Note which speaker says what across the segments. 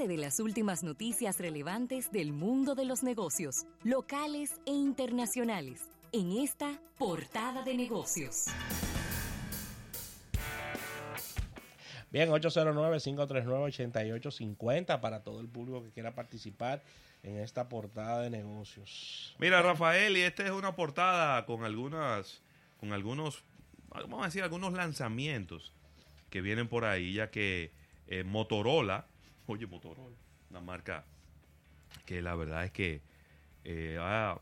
Speaker 1: Entérate de las últimas noticias relevantes del mundo de los negocios, locales e internacionales, en esta portada de negocios.
Speaker 2: Bien, 809-539-8850 para todo el público que quiera participar en esta portada de negocios.
Speaker 3: Mira, Rafael, y esta es una portada con algunas, con algunos, vamos a decir, algunos lanzamientos que vienen por ahí, ya que eh, Motorola, oye, Motorola, una marca que la verdad es que eh,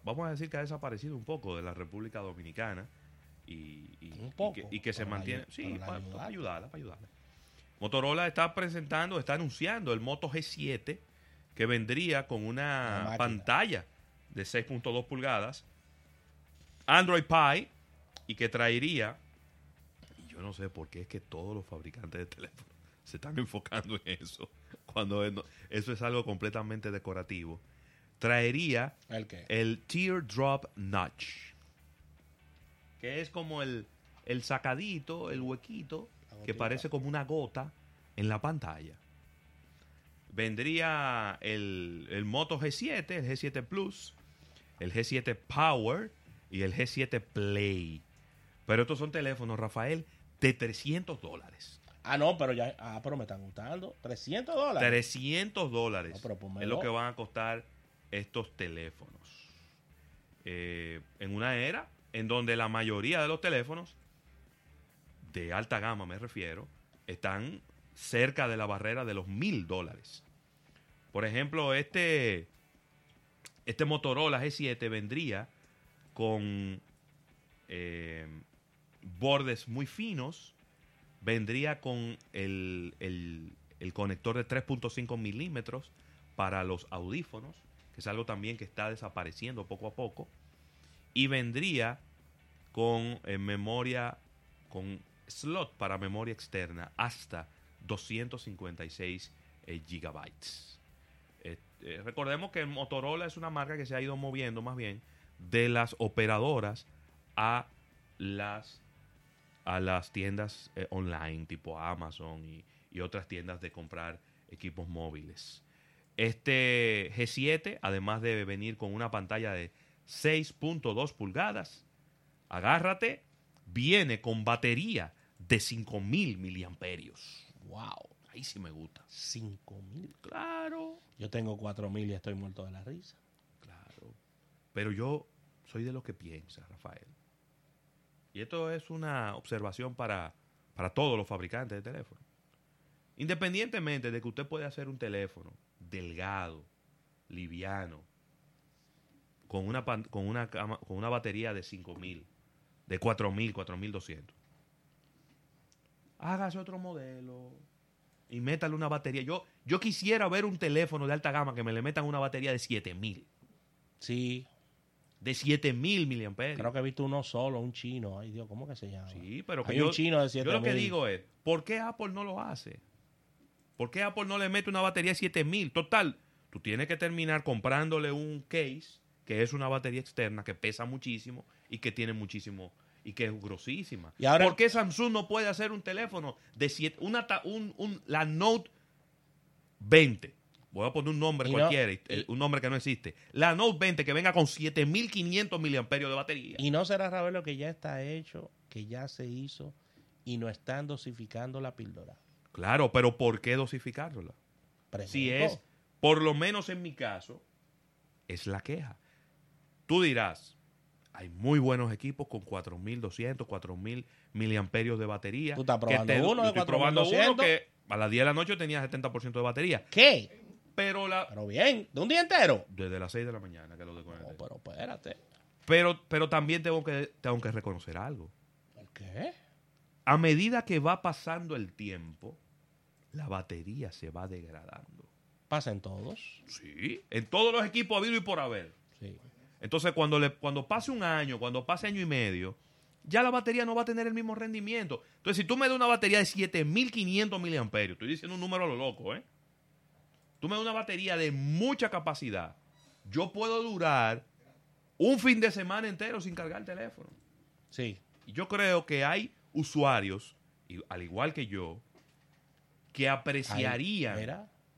Speaker 3: vamos a decir que ha desaparecido un poco de la República Dominicana y, que, se mantiene, sí, para, ayudarla, para ayudarla. Motorola está presentando, está anunciando el Moto G7 que vendría con una pantalla de 6.2 pulgadas, Android Pie y que traería, y yo no sé por qué es que todos los fabricantes de teléfonos se están enfocando en eso, cuando eso es algo completamente decorativo, traería
Speaker 2: ¿El, qué?
Speaker 3: el Teardrop Notch, que es como el, el sacadito, el huequito, que parece como una gota en la pantalla. Vendría el, el Moto G7, el G7 Plus, el G7 Power y el G7 Play. Pero estos son teléfonos, Rafael, de 300 dólares.
Speaker 2: Ah, no, pero ya, ah, pero me están gustando. 300 dólares.
Speaker 3: 300 dólares es lo que van a costar estos teléfonos. Eh, en una era en donde la mayoría de los teléfonos, de alta gama me refiero, están cerca de la barrera de los mil dólares. Por ejemplo, este, este Motorola G7 vendría con eh, bordes muy finos, vendría con el, el conector de 3.5 milímetros para los audífonos, que es algo también que está desapareciendo poco a poco, y vendría con eh, memoria, con slot para memoria externa hasta 256 eh, gigabytes. Eh, recordemos que Motorola es una marca que se ha ido moviendo más bien de las operadoras a las a las tiendas online tipo Amazon y, y, otras tiendas de comprar equipos móviles. Este G7, además de venir con una pantalla de 6.2 pulgadas, agárrate, viene con batería de 5000 miliamperios.
Speaker 2: Wow.
Speaker 3: Ahí sí me gusta.
Speaker 2: 5000.
Speaker 3: Claro.
Speaker 2: Yo tengo 4000 y estoy muerto de la risa.
Speaker 3: Claro. Pero yo soy de lo que piensa, Rafael. Y esto es una observación para, para todos los fabricantes de teléfonos. Independientemente de que usted pueda hacer un teléfono delgado, liviano, con una, con una, con una batería de 5000, de 4000, 4200. Hágase otro modelo y métale una batería. Yo, yo quisiera ver un teléfono de alta gama que me le metan una batería de 7000.
Speaker 2: Sí.
Speaker 3: De 7000 miliamperios.
Speaker 2: Creo que he visto uno solo, un chino. Ay Dios, ¿cómo que se llama?
Speaker 3: Sí, pero que
Speaker 2: Hay
Speaker 3: yo,
Speaker 2: un chino de 7000.
Speaker 3: yo lo que digo es, ¿por qué Apple no lo hace? ¿Por qué Apple no le mete una batería de 7000? Total, tú tienes que terminar comprándole un case, que es una batería externa que pesa muchísimo y que tiene muchísimo y que es grosísima.
Speaker 2: ¿Y ahora-
Speaker 3: ¿Por qué Samsung no puede hacer un teléfono de siete, una, ta- un, un- la Note 20? Voy a poner un nombre
Speaker 2: Y no-
Speaker 3: cualquiera, y-
Speaker 2: y-
Speaker 3: un nombre que no existe. La Note 20 que venga con 7500 miliamperios de batería.
Speaker 2: Y no será Ravelo que ya está hecho, que ya se hizo y no están dosificando la píldora.
Speaker 3: Claro, pero ¿por qué dosificárnosla? Si es, por lo menos en mi caso, es la queja. Tú dirás, hay muy buenos equipos con 4200, 4000 miliamperios de batería.
Speaker 2: ¿Tú estás
Speaker 3: que
Speaker 2: probando
Speaker 3: te-
Speaker 2: uno de
Speaker 3: estoy probando uno
Speaker 2: 4200?
Speaker 3: que a las 10 de la noche tenía 70% de batería.
Speaker 2: ¿Qué?
Speaker 3: Pero la,
Speaker 2: Pero bien, ¿de un día entero?
Speaker 3: desde las 6 de la mañana que lo desconecté.
Speaker 2: No, pero espérate.
Speaker 3: Pero, pero también tengo que, tengo que reconocer algo.
Speaker 2: ¿Por qué?
Speaker 3: A medida que va pasando el tiempo, la batería se va degradando.
Speaker 2: Pasen todos.
Speaker 3: Sí, en todos los equipos habido y por haber.
Speaker 2: Sí.
Speaker 3: Entonces, cuando, le, cuando pase un año, cuando pase año y medio, ya la batería no va a tener el mismo rendimiento. Entonces, si tú me das una batería de 7500 miliamperios, estoy diciendo un número a lo loco, ¿eh? Tú me das una batería de mucha capacidad, yo puedo durar un fin de semana entero sin cargar el teléfono.
Speaker 2: Sí.
Speaker 3: Y yo creo que hay usuarios, y- al igual que yo, que apreciarían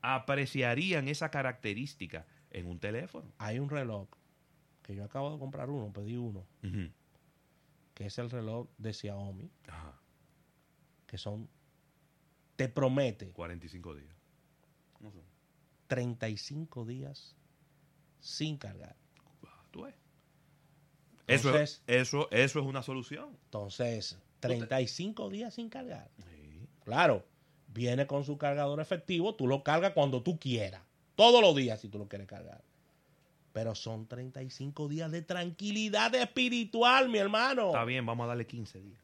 Speaker 3: apreciarían esa característica en un teléfono.
Speaker 2: Hay un reloj que yo acabo de comprar uno, pedí uno, que es el reloj de Xiaomi, que son, te promete
Speaker 3: 45 días.
Speaker 2: 35 días sin cargar.
Speaker 3: Ah, eso, es, eso, eso es una solución.
Speaker 2: Entonces, 35 días sin cargar. Claro, viene con su cargador efectivo, tú lo cargas cuando tú quieras. Todos los días si tú lo quieres cargar. Pero son 35 días de tranquilidad espiritual, mi hermano.
Speaker 3: Está bien, vamos a darle 15 días.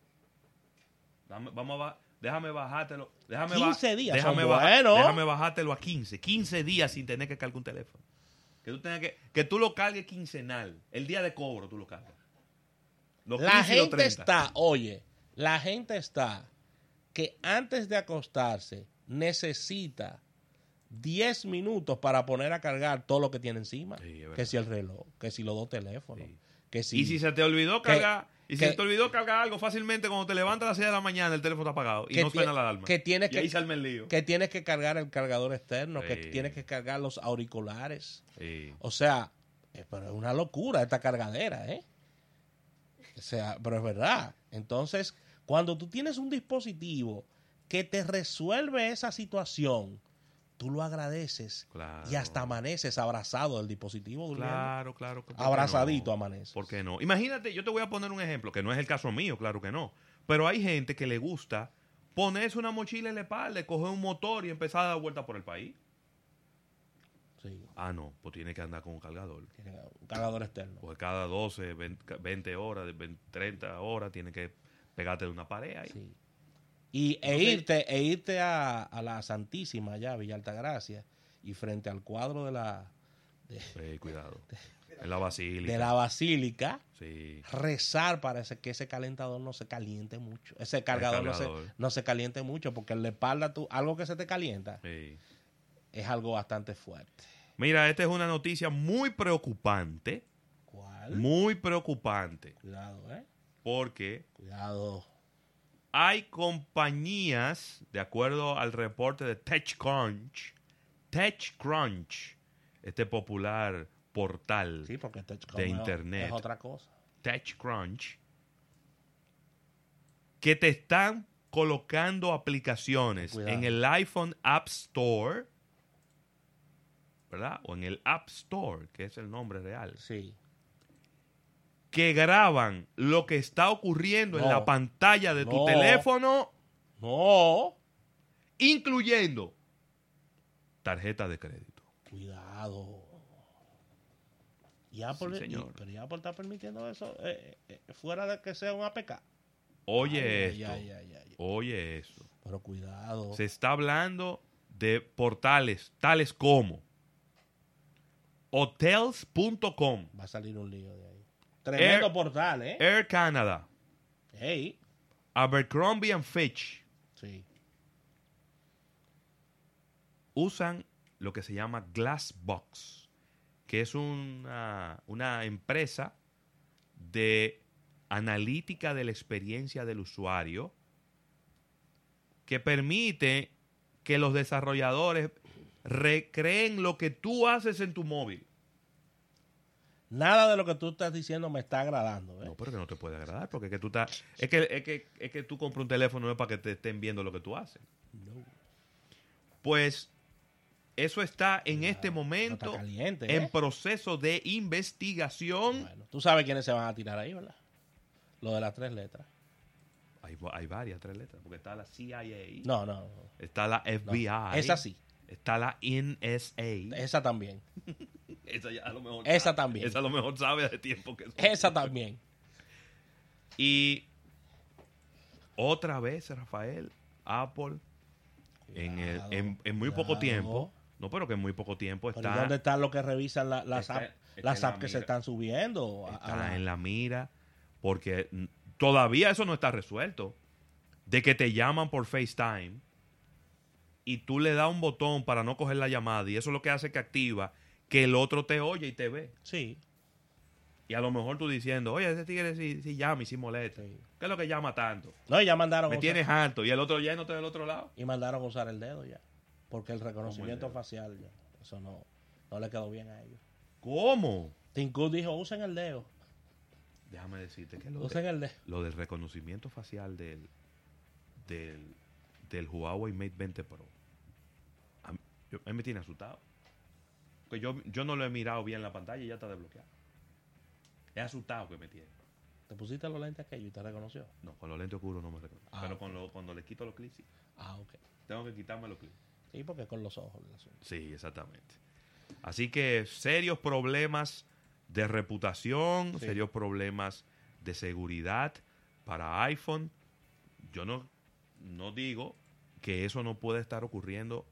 Speaker 3: vamos a, déjame bajártelo. Déjame
Speaker 2: 15 días.
Speaker 3: Déjame, déjame bajártelo a 15. 15 días sin tener que cargar un teléfono. Que tú, tengas que, que tú lo cargues quincenal. El día de cobro tú lo cargas.
Speaker 2: la gente está, oye, la gente está que antes de acostarse necesita 10 minutos para poner a cargar todo lo que tiene encima. que si el reloj, que si los dos teléfonos. Que si,
Speaker 3: y si se te olvidó cargar, y si se te olvidó cargar algo fácilmente, cuando te levantas a las 6 de la mañana, el teléfono está apagado y no suena la alarma.
Speaker 2: Que tienes que,
Speaker 3: ahí sale el lío.
Speaker 2: que tienes que cargar el cargador externo, que tienes que cargar los auriculares. O sea, eh, pero es una locura esta cargadera, ¿eh? O sea, pero es verdad. Entonces, cuando tú tienes un dispositivo que te resuelve esa situación, tú lo agradeces y hasta amaneces abrazado del dispositivo
Speaker 3: Claro, claro.
Speaker 2: Abrazadito amaneces.
Speaker 3: ¿Por qué no? Imagínate, yo te voy a poner un ejemplo, que no es el caso mío, claro que no. Pero hay gente que le gusta ponerse una mochila en la espalda, coger un motor y empezar a dar vuelta por el país.
Speaker 2: Sí.
Speaker 3: Ah, no, pues tiene que andar con un cargador.
Speaker 2: un cargador externo.
Speaker 3: Pues cada 12, 20, horas, 30 horas, tiene que pegarte de una pared ahí. Sí.
Speaker 2: Y, e, irte, e irte a, la Santísima allá, Villa Altagracia, y frente al cuadro de la...
Speaker 3: cuidado. en la basílica.
Speaker 2: De la basílica.
Speaker 3: Sí.
Speaker 2: Rezar para que ese calentador no se caliente mucho. Ese cargador, No, se, no, se, caliente mucho, porque en la espalda, tú, algo que se te calienta, es algo bastante fuerte.
Speaker 3: Mira, esta es una noticia muy preocupante.
Speaker 2: ¿Cuál?
Speaker 3: Muy preocupante.
Speaker 2: Cuidado, ¿eh?
Speaker 3: Porque...
Speaker 2: Cuidado
Speaker 3: hay compañías, de acuerdo al reporte de TechCrunch, TechCrunch, este popular portal de internet,
Speaker 2: es otra cosa.
Speaker 3: TechCrunch, que te están colocando aplicaciones en el iPhone App Store, ¿verdad? O en el App Store, que es el nombre real.
Speaker 2: Sí
Speaker 3: que graban lo que está ocurriendo en la pantalla de tu teléfono.
Speaker 2: No.
Speaker 3: Incluyendo tarjeta de crédito.
Speaker 2: Cuidado. Y Apple, señor. pero ya Apple está permitiendo eso eh, eh, fuera de que sea un APK.
Speaker 3: Oye esto. oye eso.
Speaker 2: Pero cuidado.
Speaker 3: Se está hablando de portales tales como hotels.com.
Speaker 2: Va a salir un lío de ahí. Tremendo portal, ¿eh?
Speaker 3: Air Canada.
Speaker 2: Hey.
Speaker 3: Abercrombie and Fitch.
Speaker 2: Sí.
Speaker 3: Usan lo que se llama Glassbox, que es una, una empresa de analítica de la experiencia del usuario que permite que los desarrolladores recreen lo que tú haces en tu móvil.
Speaker 2: Nada de lo que tú estás diciendo me está agradando. ¿eh?
Speaker 3: No, pero que no te puede agradar, porque es que tú estás, es que, es que, es que tú compras un teléfono no es para que te estén viendo lo que tú haces. No. Pues eso está en este momento
Speaker 2: caliente,
Speaker 3: en ¿eh? proceso de investigación. Bueno,
Speaker 2: tú sabes quiénes se van a tirar ahí, ¿verdad? Lo de las tres letras.
Speaker 3: Hay, hay varias tres letras, porque está la CIA.
Speaker 2: No, no.
Speaker 3: Está la FBI.
Speaker 2: esa sí.
Speaker 3: Está la NSA.
Speaker 2: Esa también.
Speaker 3: esa ya a lo mejor.
Speaker 2: Esa también.
Speaker 3: Esa a lo mejor sabe de tiempo que
Speaker 2: Esa también.
Speaker 3: Y otra vez, Rafael, Apple, en, el, en, muy poco tiempo. No, pero que en muy poco tiempo está.
Speaker 2: ¿Dónde están los que revisan las apps las apps que se están subiendo?
Speaker 3: Está en la mira, porque todavía eso no está resuelto. De que te llaman por FaceTime y tú le das un botón para no coger la llamada y eso es lo que hace que activa que el otro te oye y te ve.
Speaker 2: Sí.
Speaker 3: Y a lo mejor tú diciendo, oye, ese tigre sí, llama y sí molesta. ¿Qué es lo que llama tanto?
Speaker 2: No, ya mandaron.
Speaker 3: Me tienes harto y el otro ya no está del otro lado.
Speaker 2: Y mandaron a usar el dedo ya. Porque el reconocimiento facial, eso no, no le quedó bien a ellos.
Speaker 3: ¿Cómo?
Speaker 2: Tim Cook dijo, usen el dedo.
Speaker 3: Déjame decirte que lo, el lo del reconocimiento facial del, del, del Huawei Mate 20 Pro, a mí, me tiene asustado. Porque yo, yo no lo he mirado bien en la pantalla y ya está desbloqueado. Es asustado que me tiene.
Speaker 2: ¿Te pusiste los lentes aquellos y te reconoció?
Speaker 3: No, con los lentes oscuros no me reconoció. Ah, pero con lo, cuando le quito los clics, sí.
Speaker 2: Ah, ok.
Speaker 3: Tengo que quitarme los clics.
Speaker 2: Sí, porque con los ojos.
Speaker 3: Sí, exactamente. Así que serios problemas de reputación, serios problemas de seguridad para iPhone. Yo no, no digo que eso no puede estar ocurriendo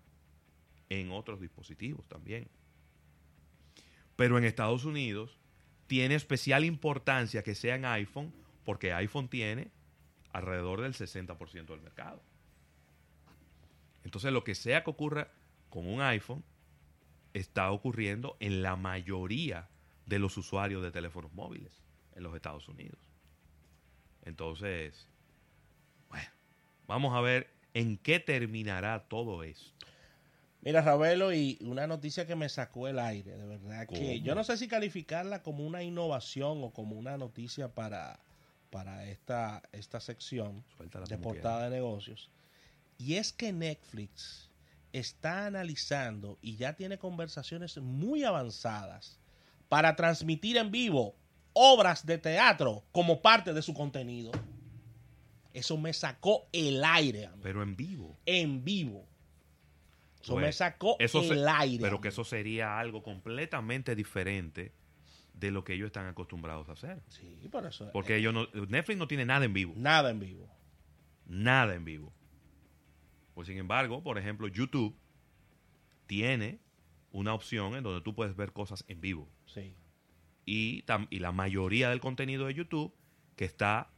Speaker 3: en otros dispositivos también. Pero en Estados Unidos tiene especial importancia que sea en iPhone porque iPhone tiene alrededor del 60% del mercado. Entonces lo que sea que ocurra con un iPhone está ocurriendo en la mayoría de los usuarios de teléfonos móviles en los Estados Unidos. Entonces, bueno, vamos a ver en qué terminará todo esto.
Speaker 2: Mira, Ravelo, y una noticia que me sacó el aire, de verdad, que yo no sé si calificarla como una innovación o como una noticia para, para esta, esta sección de portada de negocios. Y es que Netflix está analizando y ya tiene conversaciones muy avanzadas para transmitir en vivo obras de teatro como parte de su contenido. Eso me sacó el aire.
Speaker 3: Pero en vivo.
Speaker 2: En vivo. Eso me sacó el aire.
Speaker 3: Pero que eso sería algo completamente diferente de lo que ellos están acostumbrados a hacer.
Speaker 2: Sí, por eso.
Speaker 3: Porque ellos no, Netflix no tiene nada en vivo.
Speaker 2: Nada en vivo.
Speaker 3: Nada en vivo. Pues sin embargo, por ejemplo, YouTube tiene una opción en donde tú puedes ver cosas en vivo.
Speaker 2: Sí.
Speaker 3: Y, y la mayoría del contenido de YouTube que está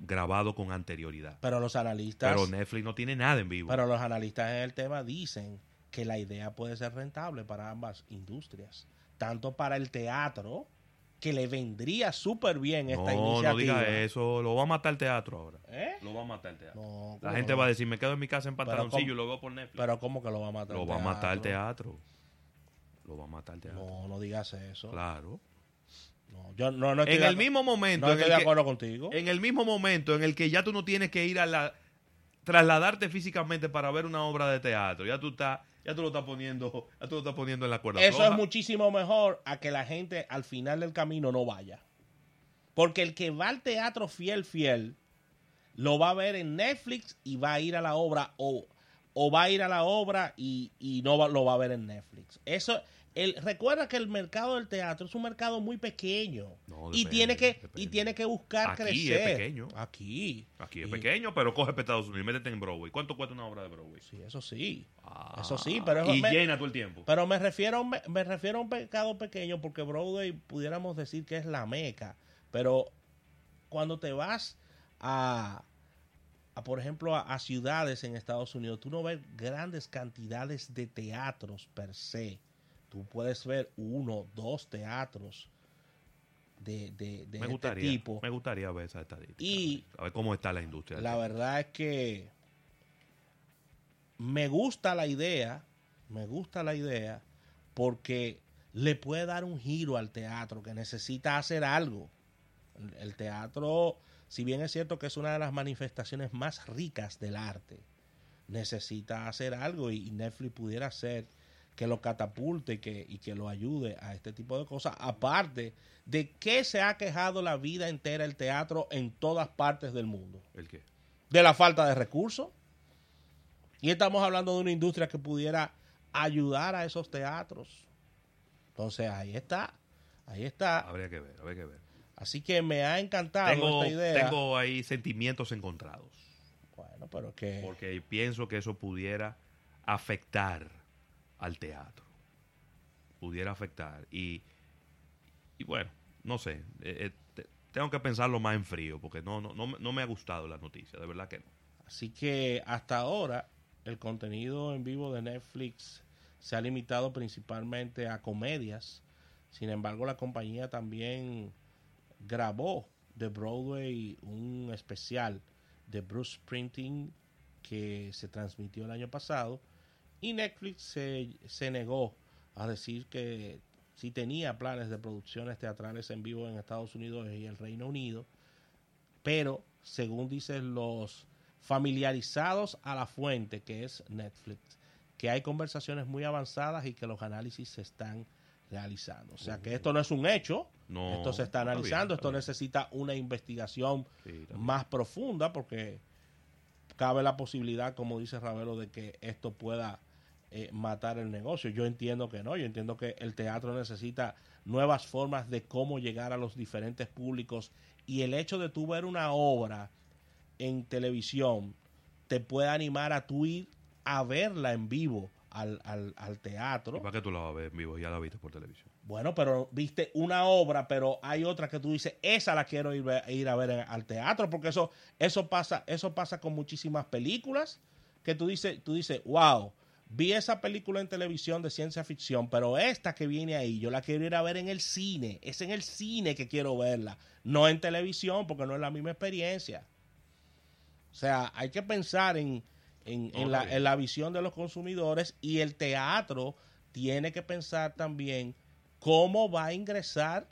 Speaker 3: grabado con anterioridad.
Speaker 2: Pero los analistas...
Speaker 3: Pero Netflix no tiene nada en vivo.
Speaker 2: Pero los analistas en el tema dicen que la idea puede ser rentable para ambas industrias. Tanto para el teatro, que le vendría súper bien esta iniciativa.
Speaker 3: No, diga eso. Lo va a matar el teatro ahora. ¿Eh? Lo va a matar el teatro. la gente va a decir, me quedo en mi casa en pantaloncillo y lo veo por Netflix.
Speaker 2: Pero ¿cómo que lo va a matar
Speaker 3: Lo va a matar el teatro. Lo va a matar el teatro.
Speaker 2: No, no digas eso.
Speaker 3: Claro
Speaker 2: yo no, no
Speaker 3: en el mismo momento.
Speaker 2: No estoy de acuerdo contigo.
Speaker 3: En el mismo momento en el que ya tú no tienes que ir a la. trasladarte físicamente para ver una obra de teatro. Ya tú estás. Ya tú lo estás poniendo, ya tú lo estás poniendo en la cuerda.
Speaker 2: Eso es muchísimo mejor a que la gente al final del camino no vaya. Porque el que va al teatro fiel, fiel, lo va a ver en Netflix y va a ir a la obra o, o va a ir a la obra y, y no lo va a ver en Netflix. Eso, el, recuerda que el mercado del teatro es un mercado muy pequeño y tiene que y tiene que buscar
Speaker 3: Aquí
Speaker 2: crecer.
Speaker 3: es pequeño.
Speaker 2: Aquí.
Speaker 3: Aquí es pequeño, pero coge para Estados Unidos, métete en Broadway. ¿Cuánto cuesta una obra de Broadway?
Speaker 2: Sí, eso sí. eso sí, pero
Speaker 3: y llena todo el tiempo.
Speaker 2: Pero me refiero me, refiero a un mercado pequeño porque Broadway pudiéramos decir que es la meca, pero cuando te vas a a, por ejemplo, a, ciudades en Estados Unidos, tú no ves grandes cantidades de teatros per se tú puedes ver uno, dos teatros de, de, de me este tipo.
Speaker 3: Me gustaría ver esa estadística. Y a ver cómo está la industria.
Speaker 2: La verdad es que me gusta la idea, me gusta la idea porque le puede dar un giro al teatro que necesita hacer algo. El teatro, si bien es cierto que es una de las manifestaciones más ricas del arte, necesita hacer algo y Netflix pudiera ser que lo catapulte y que, y que lo ayude a este tipo de cosas. Aparte de que se ha quejado la vida entera el teatro en todas partes del mundo.
Speaker 3: ¿El qué?
Speaker 2: De la falta de recursos. Y estamos hablando de una industria que pudiera ayudar a esos teatros. Entonces ahí está. Ahí está.
Speaker 3: Habría que ver, habría que ver.
Speaker 2: Así que me ha encantado esta idea.
Speaker 3: Tengo ahí sentimientos encontrados.
Speaker 2: Bueno, pero que.
Speaker 3: Porque pienso que eso pudiera afectar al teatro. Pudiera afectar. Y, y bueno, no sé. Eh, eh, tengo que pensarlo más en frío porque no, no, no, me ha gustado la noticia, de verdad que no.
Speaker 2: Así que hasta ahora el contenido en vivo de Netflix se ha limitado principalmente a comedias. Sin embargo, la compañía también grabó de Broadway un especial de Bruce Sprinting que se transmitió el año pasado Y Netflix se, se negó a decir que si tenía planes de producciones teatrales en vivo en Estados Unidos y el Reino Unido, pero según dicen los familiarizados a la fuente que es Netflix, que hay conversaciones muy avanzadas y que los análisis se están realizando. O sea que esto no es un hecho, esto se está analizando, esto necesita una investigación más profunda porque cabe la posibilidad, como dice Ravelo, de que esto pueda eh, matar el negocio. Yo entiendo que no, yo entiendo que el teatro necesita nuevas formas de cómo llegar a los diferentes públicos y el hecho de tú ver una obra en televisión te puede animar a tú ir a verla en vivo al, al, al teatro. ¿Y
Speaker 3: para qué tú la vas a ver en vivo? Ya la viste por televisión.
Speaker 2: Bueno, pero viste una obra, pero hay otra que tú dices, esa la quiero ir, ir a ver al teatro, porque eso, eso, pasa, eso pasa con muchísimas películas, que tú dices, tú dices, wow, vi esa película en televisión de ciencia ficción, pero esta que viene ahí, yo la quiero ir a ver en el cine, es en el cine que quiero verla, no en televisión, porque no es la misma experiencia. O sea, hay que pensar en, en, la, visión de los consumidores y el teatro tiene que pensar también cómo va a ingresar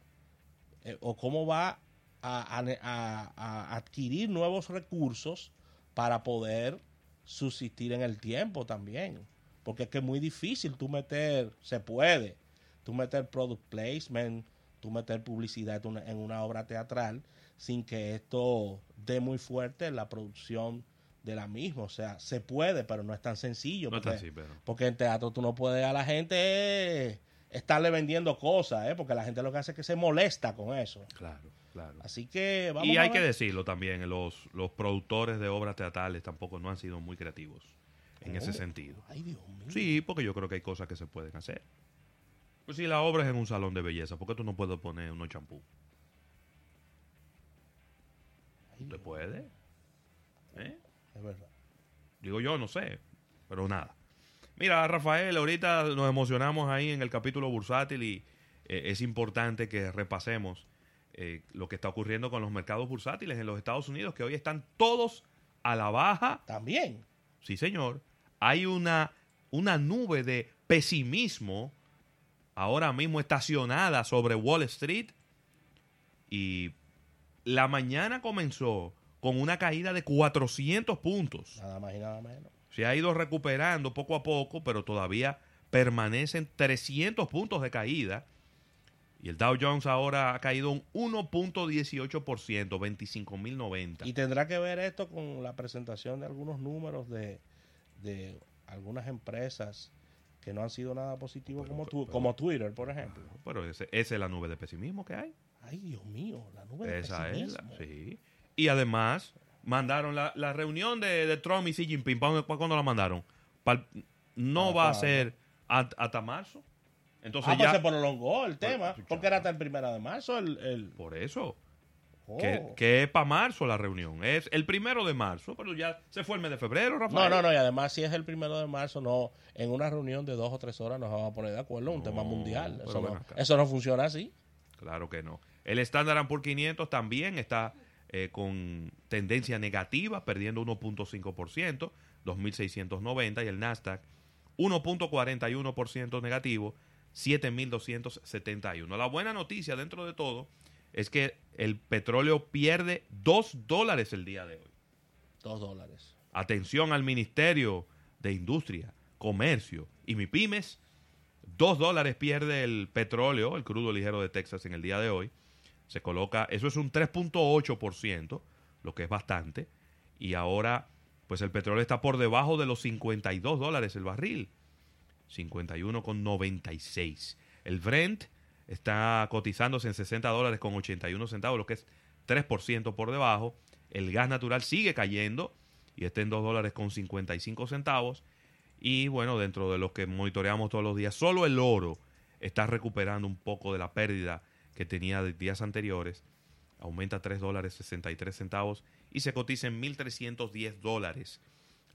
Speaker 2: eh, o cómo va a, adquirir nuevos recursos para poder subsistir en el tiempo también. Porque es que es muy difícil tú meter, se puede, tú meter product placement, tú meter publicidad en una obra teatral sin que esto dé muy fuerte la producción de la misma. O sea, se puede, pero no es tan sencillo. porque, porque en teatro tú no puedes a la gente estarle vendiendo cosas, ¿eh? porque la gente lo que hace es que se molesta con eso.
Speaker 3: Claro, claro.
Speaker 2: Así que
Speaker 3: vamos Y hay que decirlo también, los, los productores de obras teatrales tampoco no han sido muy creativos en ese sentido.
Speaker 2: Ay, Dios mío.
Speaker 3: Sí, porque yo creo que hay cosas que se pueden hacer. Pues si la obra es en un salón de belleza, ¿por qué tú no puedes poner unos champú? ¿Te puede? ¿Eh?
Speaker 2: Es verdad.
Speaker 3: Digo yo, no sé, pero nada. Mira, Rafael, ahorita nos emocionamos ahí en el capítulo bursátil y eh, es importante que repasemos eh, lo que está ocurriendo con los mercados bursátiles en los Estados Unidos, que hoy están todos a la baja.
Speaker 2: También.
Speaker 3: Sí, señor. Hay una, una nube de pesimismo ahora mismo estacionada sobre Wall Street y la mañana comenzó con una caída de 400 puntos.
Speaker 2: Nada más y nada menos.
Speaker 3: Se ha ido recuperando poco a poco, pero todavía permanecen 300 puntos de caída. Y el Dow Jones ahora ha caído un 1.18%, 25.090.
Speaker 2: Y tendrá que ver esto con la presentación de algunos números de, algunas empresas que no han sido nada positivos como, como Twitter, por ejemplo.
Speaker 3: Pero esa es la nube de pesimismo que hay.
Speaker 2: Ay, Dios mío, la nube de
Speaker 3: Esa es la, sí. Y además, mandaron la, la reunión de, de, Trump y Xi Jinping. ¿Para cuándo la mandaron? no va a ser hasta, marzo. Entonces
Speaker 2: ah, pues ya, se prolongó el tema, porque era hasta el primero de marzo. El, el...
Speaker 3: Por eso. Que, oh. que, es para marzo la reunión. Es el primero de marzo, pero ya se fue el mes de febrero, Rafael.
Speaker 2: No, no, no. Y además, si es el primero de marzo, no en una reunión de dos o tres horas nos vamos a poner de acuerdo. un tema mundial. Eso no, eso no funciona así.
Speaker 3: Claro que no. El Standard Poor's 500 también está eh, con tendencia negativa, perdiendo 1.5%, 2.690, y el Nasdaq 1.41% negativo, 7.271. La buena noticia dentro de todo es que el petróleo pierde 2 dólares el día de hoy.
Speaker 2: 2 dólares.
Speaker 3: Atención al Ministerio de Industria, Comercio y MIPIMES. 2 dólares pierde el petróleo, el crudo ligero de Texas en el día de hoy se coloca, eso es un 3.8%, lo que es bastante, y ahora pues el petróleo está por debajo de los 52 dólares el barril, 51,96. El Brent está cotizándose en 60 dólares con 81 centavos, lo que es 3% por debajo. El gas natural sigue cayendo y está en 2 dólares con 55 centavos. Y bueno, dentro de los que monitoreamos todos los días, solo el oro está recuperando un poco de la pérdida que tenía de días anteriores, aumenta 3 dólares 63 centavos y se cotiza en 1.310 dólares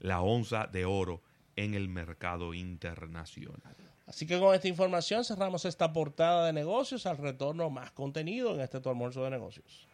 Speaker 3: la onza de oro en el mercado internacional.
Speaker 2: Así que con esta información cerramos esta portada de negocios. Al retorno más contenido en este tu almuerzo de negocios.